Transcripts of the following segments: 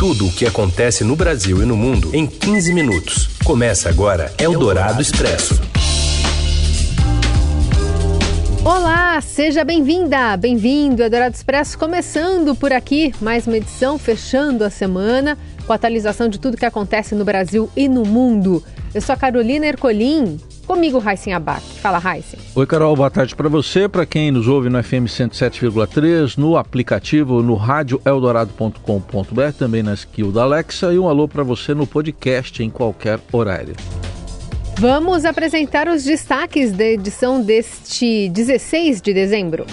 Tudo o que acontece no Brasil e no mundo em 15 minutos. Começa agora Eldorado Expresso. Olá, seja bem-vinda, bem-vindo. Eldorado Expresso começando por aqui, mais uma edição fechando a semana com a atualização de tudo que acontece no Brasil e no mundo. Eu sou a Carolina Ercolim. Comigo, Raíssen Abac. Fala, Raíssen. Oi, Carol. Boa tarde para você. Para quem nos ouve no FM 107,3, no aplicativo, no rádio eldorado.com.br, também na skill da Alexa. E um alô para você no podcast em qualquer horário. Vamos apresentar os destaques da edição deste 16 de dezembro.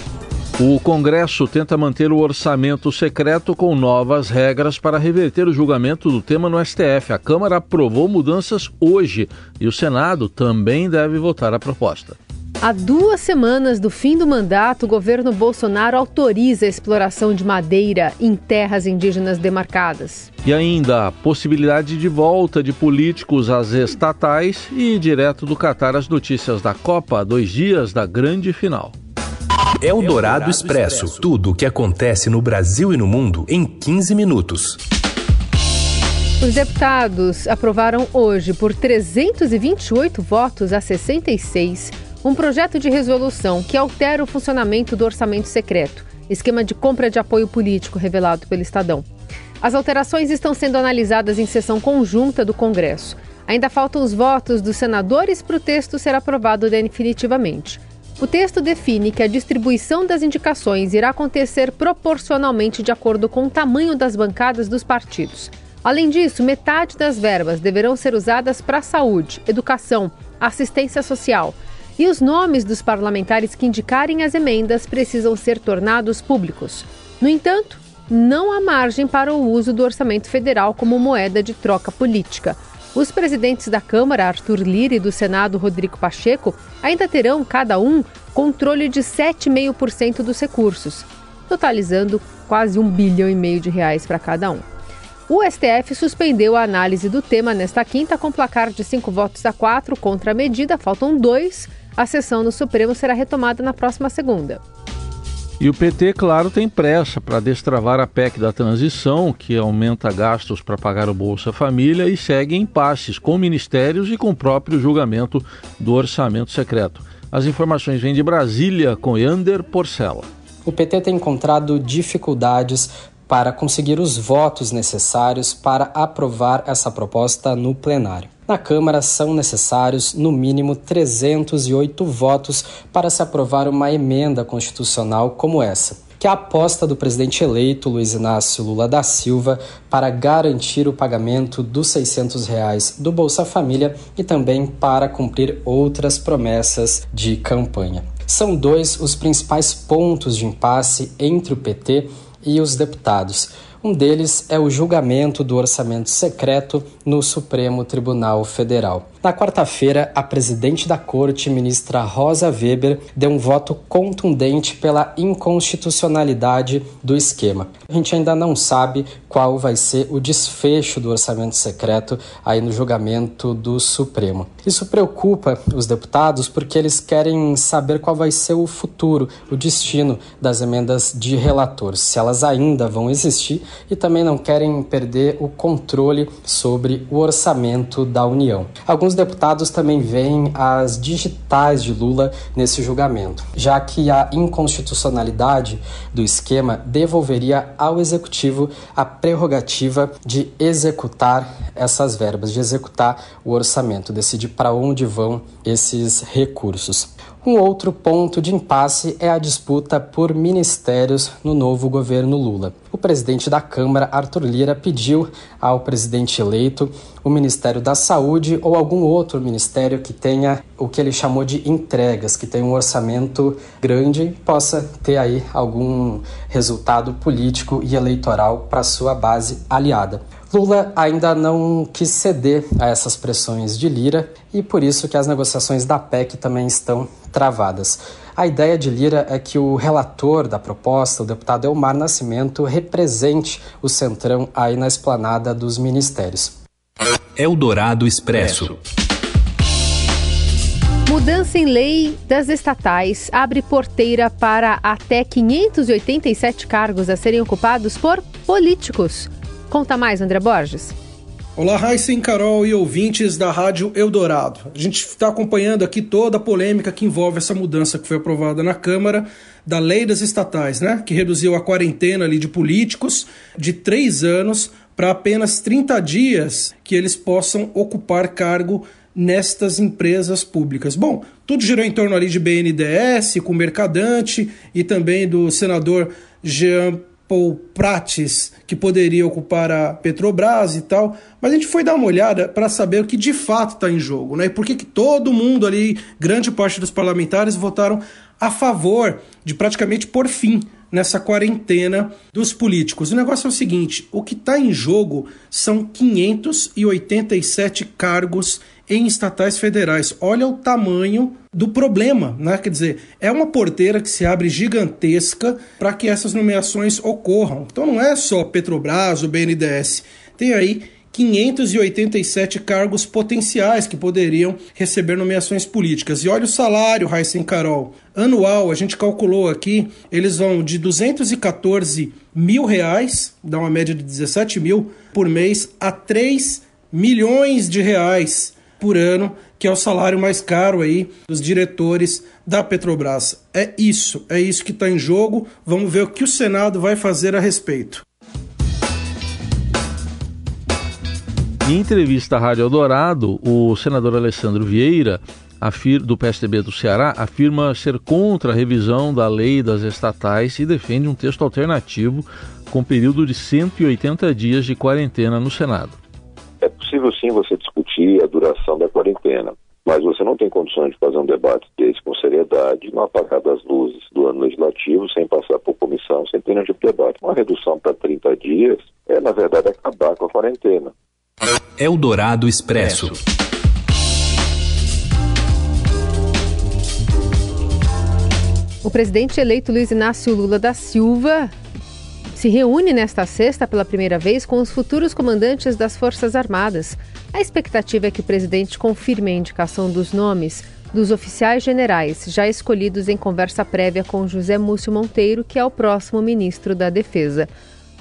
O Congresso tenta manter o orçamento secreto com novas regras para reverter o julgamento do tema no STF. A Câmara aprovou mudanças hoje e o Senado também deve votar a proposta. Há duas semanas do fim do mandato, o governo Bolsonaro autoriza a exploração de madeira em terras indígenas demarcadas. E ainda a possibilidade de volta de políticos às estatais e direto do Catar as notícias da Copa, dois dias da grande final. Eldorado Expresso. Tudo o que acontece no Brasil e no mundo em 15 minutos. Os deputados aprovaram hoje, por 328 votos a 66, um projeto de resolução que altera o funcionamento do orçamento secreto, esquema de compra de apoio político revelado pelo Estadão. As alterações estão sendo analisadas em sessão conjunta do Congresso. Ainda faltam os votos dos senadores para o texto ser aprovado definitivamente. O texto define que a distribuição das indicações irá acontecer proporcionalmente de acordo com o tamanho das bancadas dos partidos. Além disso, metade das verbas deverão ser usadas para saúde, educação, assistência social. E os nomes dos parlamentares que indicarem as emendas precisam ser tornados públicos. No entanto, não há margem para o uso do orçamento federal como moeda de troca política. Os presidentes da Câmara, Arthur Lira, e do Senado, Rodrigo Pacheco, ainda terão, cada um, controle de 7,5% dos recursos, totalizando quase um bilhão e meio de reais para cada um. O STF suspendeu a análise do tema nesta quinta com placar de cinco votos a quatro contra a medida, faltam dois. A sessão no Supremo será retomada na próxima segunda. E o PT, claro, tem pressa para destravar a PEC da transição, que aumenta gastos para pagar o Bolsa Família e segue em passes com ministérios e com o próprio julgamento do orçamento secreto. As informações vêm de Brasília com Yander Porcela. O PT tem encontrado dificuldades para conseguir os votos necessários para aprovar essa proposta no plenário. Na Câmara são necessários, no mínimo, 308 votos para se aprovar uma emenda constitucional como essa, que é a aposta do presidente eleito Luiz Inácio Lula da Silva para garantir o pagamento dos 600 reais do Bolsa Família e também para cumprir outras promessas de campanha. São dois os principais pontos de impasse entre o PT e os deputados. Um deles é o julgamento do orçamento secreto no Supremo Tribunal Federal. Na quarta-feira, a presidente da corte, ministra Rosa Weber, deu um voto contundente pela inconstitucionalidade do esquema. A gente ainda não sabe qual vai ser o desfecho do orçamento secreto aí no julgamento do Supremo. Isso preocupa os deputados porque eles querem saber qual vai ser o futuro, o destino das emendas de relator, se elas ainda vão existir e também não querem perder o controle sobre o orçamento da União. Alguns deputados também veem as digitais de Lula nesse julgamento, já que a inconstitucionalidade do esquema devolveria ao executivo a prerrogativa de executar essas verbas, de executar o orçamento, decidir para onde vão esses recursos. Um outro ponto de impasse é a disputa por ministérios no novo governo Lula. O presidente da Câmara, Arthur Lira, pediu ao presidente eleito o Ministério da Saúde ou algum outro ministério que tenha o que ele chamou de entregas, que tenha um orçamento grande possa ter aí algum resultado político e eleitoral para sua base aliada. Lula ainda não quis ceder a essas pressões de Lira e por isso que as negociações da PEC também estão travadas. A ideia de Lira é que o relator da proposta, o deputado Elmar Nascimento, represente o Centrão aí na esplanada dos ministérios. Eldorado Expresso. Mudança em lei das estatais abre porteira para até 587 cargos a serem ocupados por políticos. Conta mais, André Borges. Olá, Raíssen, Carol e ouvintes da Rádio Eldorado. A gente está acompanhando aqui toda a polêmica que envolve essa mudança que foi aprovada na Câmara da lei das estatais, né? Que reduziu a quarentena ali de políticos de três anos para apenas 30 dias que eles possam ocupar cargo nestas empresas públicas. Bom, tudo girou em torno ali de BNDES, com Mercadante e também do senador Jean Paul Prates, que poderia ocupar a Petrobras e tal, mas a gente foi dar uma olhada para saber o que de fato está em jogo, né? E por que, que todo mundo ali, grande parte dos parlamentares, votaram a favor de praticamente por fim nessa quarentena dos políticos. O negócio é o seguinte: o que está em jogo são 587 cargos em estatais federais. Olha o tamanho do problema, né? Quer dizer, é uma porteira que se abre gigantesca para que essas nomeações ocorram. Então não é só Petrobras, o BNDES. Tem aí 587 cargos potenciais que poderiam receber nomeações políticas. E olha o salário, Raíssen Carol. Anual, a gente calculou aqui, eles vão de 214 mil reais, dá uma média de 17 mil por mês, a 3 milhões de reais por ano, que é o salário mais caro aí dos diretores da Petrobras. É isso, é isso que está em jogo. Vamos ver o que o Senado vai fazer a respeito. Em entrevista à Rádio Eldorado, o senador Alessandro Vieira, do PSDB do Ceará, afirma ser contra a revisão da lei das estatais e defende um texto alternativo com período de 180 dias de quarentena no Senado. É possível sim você discutir a duração da quarentena, mas você não tem condições de fazer um debate desse com seriedade, não apagar das luzes do ano legislativo, sem passar por comissão, sem ter nenhum tipo de debate. Uma redução para 30 dias é, na verdade, acabar com a quarentena. Eldorado Expresso. O presidente eleito Luiz Inácio Lula da Silva se reúne nesta sexta pela primeira vez com os futuros comandantes das Forças Armadas. A expectativa é que o presidente confirme a indicação dos nomes dos oficiais generais já escolhidos em conversa prévia com José Múcio Monteiro, que é o próximo ministro da Defesa.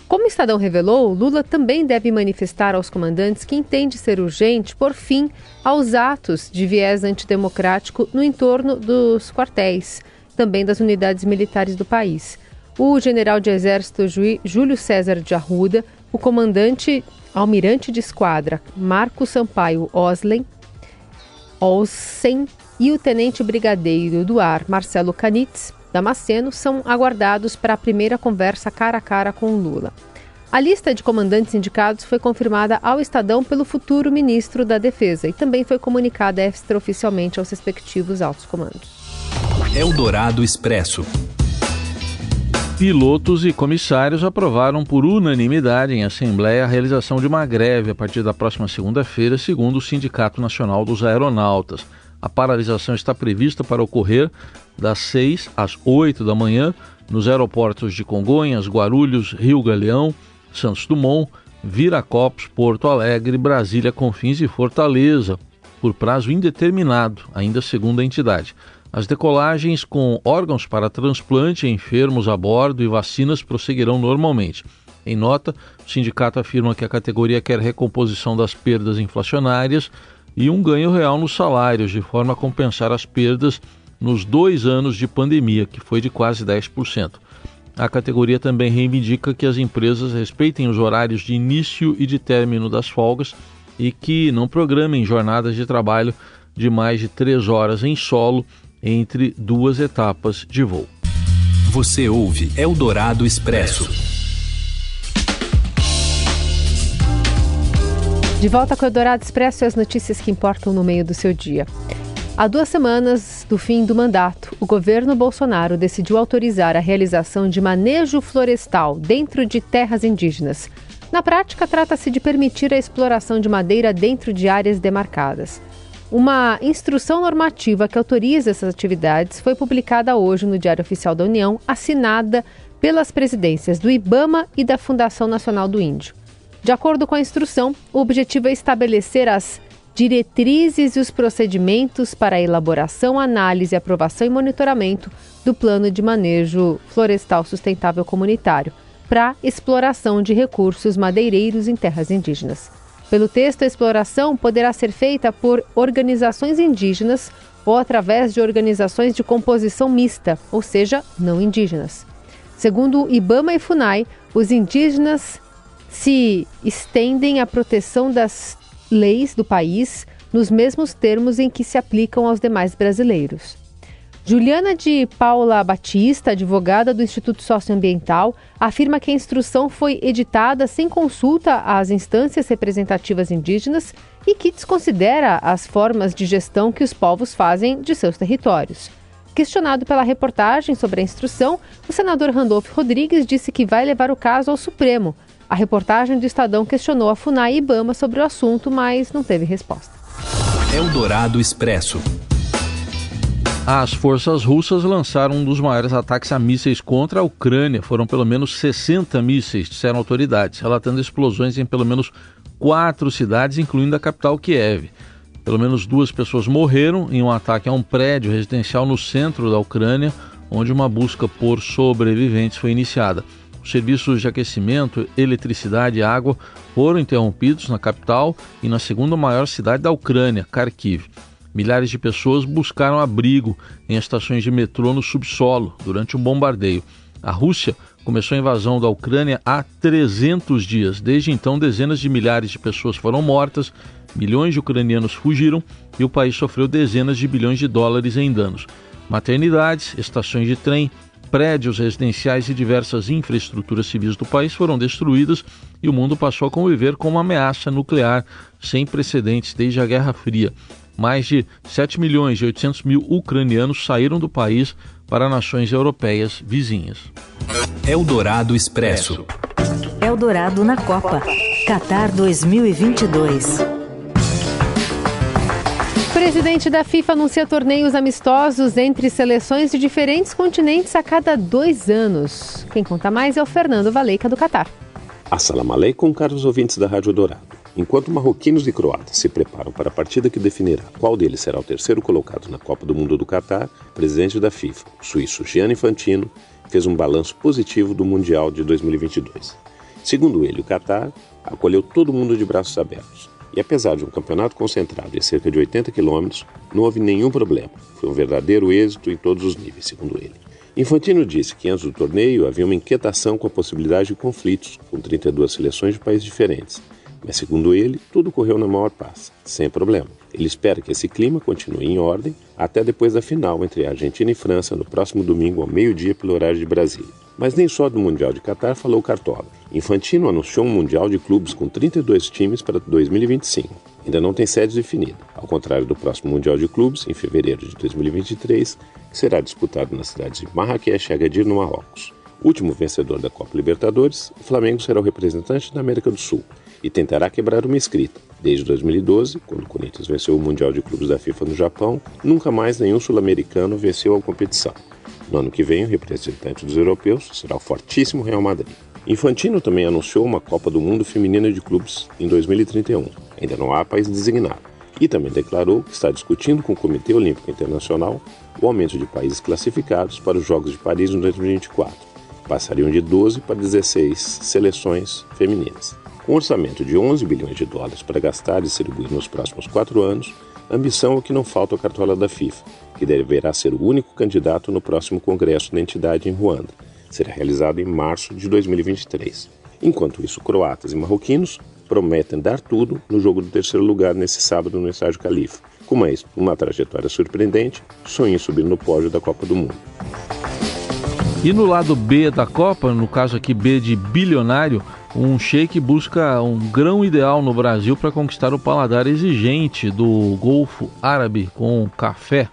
Como o Estadão revelou, Lula também deve manifestar aos comandantes que entende ser urgente por fim aos atos de viés antidemocrático no entorno dos quartéis, também das unidades militares do país. O general de exército Júlio César de Arruda, o comandante almirante de esquadra Marco Sampaio Oslen, Olsen e o tenente brigadeiro do ar Marcelo Canitz Damasceno são aguardados para a primeira conversa cara a cara com Lula. A lista de comandantes indicados foi confirmada ao Estadão pelo futuro ministro da Defesa e também foi comunicada extraoficialmente aos respectivos altos comandos. Eldorado Expresso. Pilotos e comissários aprovaram por unanimidade em Assembleia a realização de uma greve a partir da próxima segunda-feira, segundo o Sindicato Nacional dos Aeronautas. A paralisação está prevista para ocorrer das 6 às 8 da manhã nos aeroportos de Congonhas, Guarulhos, Rio Galeão, Santos Dumont, Viracopos, Porto Alegre, Brasília, Confins e Fortaleza, por prazo indeterminado, ainda segundo a entidade. As decolagens com órgãos para transplante, enfermos a bordo e vacinas prosseguirão normalmente. Em nota, o sindicato afirma que a categoria quer recomposição das perdas inflacionárias e um ganho real nos salários, de forma a compensar as perdas nos dois anos de pandemia, que foi de quase 10%. A categoria também reivindica que as empresas respeitem os horários de início e de término das folgas e que não programem jornadas de trabalho de mais de três horas em solo entre duas etapas de voo. Você ouve Eldorado Expresso. De volta com o Eldorado Expresso e as notícias que importam no meio do seu dia. Há duas semanas do fim do mandato, o governo Bolsonaro decidiu autorizar a realização de manejo florestal dentro de terras indígenas. Na prática, trata-se de permitir a exploração de madeira dentro de áreas demarcadas. Uma instrução normativa que autoriza essas atividades foi publicada hoje no Diário Oficial da União, assinada pelas presidências do IBAMA e da Fundação Nacional do Índio. De acordo com a instrução, o objetivo é estabelecer as diretrizes e os procedimentos para a elaboração, análise, aprovação e monitoramento do Plano de Manejo Florestal Sustentável Comunitário, para exploração de recursos madeireiros em terras indígenas. Pelo texto, a exploração poderá ser feita por organizações indígenas ou através de organizações de composição mista, ou seja, não indígenas. Segundo Ibama e Funai, os indígenas se estendem à proteção das leis do país nos mesmos termos em que se aplicam aos demais brasileiros. Juliana de Paula Batista, advogada do Instituto Socioambiental, afirma que a instrução foi editada sem consulta às instâncias representativas indígenas e que desconsidera as formas de gestão que os povos fazem de seus territórios. Questionado pela reportagem sobre a instrução, o senador Randolph Rodrigues disse que vai levar o caso ao Supremo. A reportagem do Estadão questionou a FUNAI e IBAMA sobre o assunto, mas não teve resposta. Eldorado Expresso. As forças russas lançaram um dos maiores ataques a mísseis contra a Ucrânia. Foram pelo menos 60 mísseis, disseram autoridades, relatando explosões em pelo menos quatro cidades, incluindo a capital Kiev. Pelo menos duas pessoas morreram em um ataque a um prédio residencial no centro da Ucrânia, onde uma busca por sobreviventes foi iniciada. Os serviços de aquecimento, eletricidade e água foram interrompidos na capital e na segunda maior cidade da Ucrânia, Kharkiv. Milhares de pessoas buscaram abrigo em estações de metrô no subsolo durante um bombardeio. A Rússia começou a invasão da Ucrânia há 300 dias. Desde então, dezenas de milhares de pessoas foram mortas, milhões de ucranianos fugiram e o país sofreu dezenas de bilhões de dólares em danos. Maternidades, estações de trem, prédios residenciais e diversas infraestruturas civis do país foram destruídas e o mundo passou a conviver com uma ameaça nuclear sem precedentes desde a Guerra Fria mais de 7 milhões e 800 mil ucranianos saíram do país para nações europeias vizinhas. Eldorado Expresso. Eldorado na Copa. Qatar 2022. Presidente da FIFA anuncia torneios amistosos entre seleções de diferentes continentes a cada dois anos. Quem conta mais é o Fernando Valeica, do Catar. Assalamu alaikum, caros ouvintes da Rádio Dourado. Enquanto marroquinos e croatas se preparam para a partida que definirá qual deles será o terceiro colocado na Copa do Mundo do Catar, o presidente da FIFA, o suíço Gianni Infantino, fez um balanço positivo do Mundial de 2022. Segundo ele, o Catar acolheu todo mundo de braços abertos. E apesar de um campeonato concentrado em cerca de 80 quilômetros, não houve nenhum problema. Foi um verdadeiro êxito em todos os níveis, segundo ele. Infantino disse que antes do torneio havia uma inquietação com a possibilidade de conflitos com 32 seleções de países diferentes mas, segundo ele, tudo correu na maior paz, sem problema. Ele espera que esse clima continue em ordem até depois da final entre Argentina e França no próximo domingo ao meio-dia pelo horário de Brasília. Mas nem só do Mundial de Catar falou Cartola. Infantino anunciou um Mundial de clubes com 32 times para 2025. Ainda não tem sede definida, ao contrário do próximo Mundial de Clubes, em fevereiro de 2023, que será disputado nas cidades de Marrakech e Agadir, no Marrocos. Último vencedor da Copa Libertadores, o Flamengo será o representante da América do Sul e tentará quebrar uma escrita. Desde 2012, quando o Corinthians venceu o Mundial de Clubes da FIFA no Japão, nunca mais nenhum sul-americano venceu a competição. No ano que vem, o representante dos europeus será o fortíssimo Real Madrid. Infantino também anunciou uma Copa do Mundo Feminina de Clubes em 2031. Ainda não há país designado. E também declarou que está discutindo com o Comitê Olímpico Internacional o aumento de países classificados para os Jogos de Paris em 2024. Passariam de 12 para 16 seleções femininas. Com um orçamento de 11 bilhões de dólares para gastar e distribuir nos próximos quatro anos, ambição é que não falta a cartola da FIFA, que deverá ser o único candidato no próximo Congresso da entidade em Ruanda. Será realizado em março de 2023. Enquanto isso, croatas e marroquinos prometem dar tudo no jogo do terceiro lugar nesse sábado no Estádio Califa. Com mais uma trajetória surpreendente, sonha em subir no pódio da Copa do Mundo. E no lado B da Copa, no caso aqui B de bilionário, um sheik busca um grão ideal no Brasil para conquistar o paladar exigente do Golfo Árabe com café.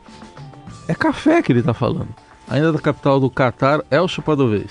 É café que ele está falando. Ainda da capital do Catar, Elcio Padovez.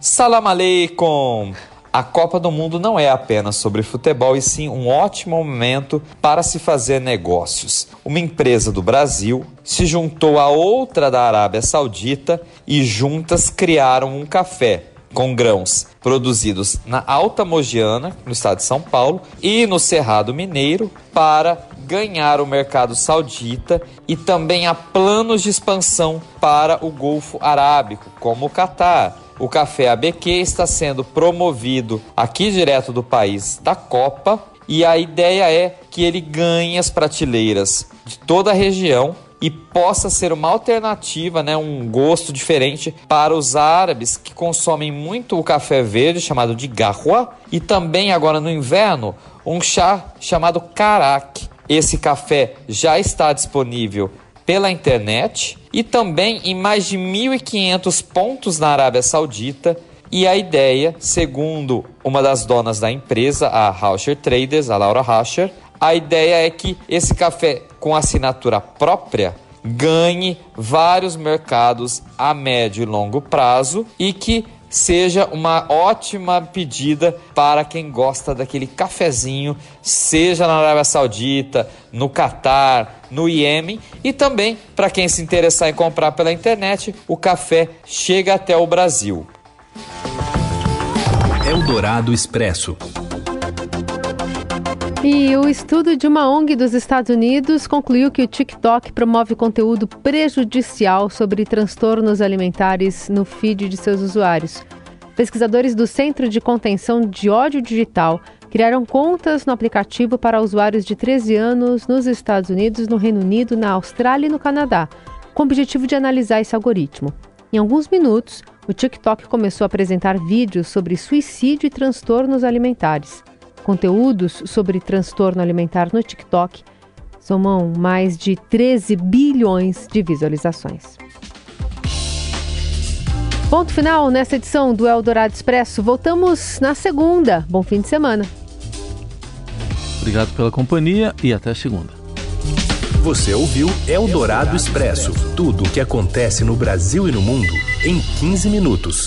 Salam aleikum! A Copa do Mundo não é apenas sobre futebol, e sim um ótimo momento para se fazer negócios. Uma empresa do Brasil se juntou a outra da Arábia Saudita e juntas criaram um café com grãos produzidos na Alta Mogiana, no estado de São Paulo, e no Cerrado Mineiro, para ganhar o mercado saudita e também há planos de expansão para o Golfo Arábico, como o Catar. o café ABQ está sendo promovido aqui direto do país da Copa e a ideia é que ele ganhe as prateleiras de toda a região e possa ser uma alternativa, né, um gosto diferente para os árabes que consomem muito o café verde chamado de garwa e também agora no inverno um chá chamado karak. Esse café já está disponível pela internet e também em mais de 1.500 pontos na Arábia Saudita. E a ideia, segundo uma das donas da empresa, a Rauscher Traders, a Laura Rauscher, a ideia é que esse café com assinatura própria ganhe vários mercados a médio e longo prazo e que seja uma ótima pedida para quem gosta daquele cafezinho, seja na Arábia Saudita, no Catar, no Iêmen e também para quem se interessar em comprar pela internet, o café chega até o Brasil. Eldorado Expresso. E o estudo de uma ONG dos Estados Unidos concluiu que o TikTok promove conteúdo prejudicial sobre transtornos alimentares no feed de seus usuários. Pesquisadores do Centro de Contenção de Ódio Digital criaram contas no aplicativo para usuários de 13 anos nos Estados Unidos, no Reino Unido, na Austrália e no Canadá, com o objetivo de analisar esse algoritmo. Em alguns minutos, o TikTok começou a apresentar vídeos sobre suicídio e transtornos alimentares conteúdos sobre transtorno alimentar no TikTok somam mais de 13 bilhões de visualizações. Ponto final nessa edição do Eldorado Expresso. Voltamos na segunda. Bom fim de semana. Obrigado pela companhia e até segunda. Você ouviu Eldorado Expresso tudo o que acontece no Brasil e no mundo em 15 minutos.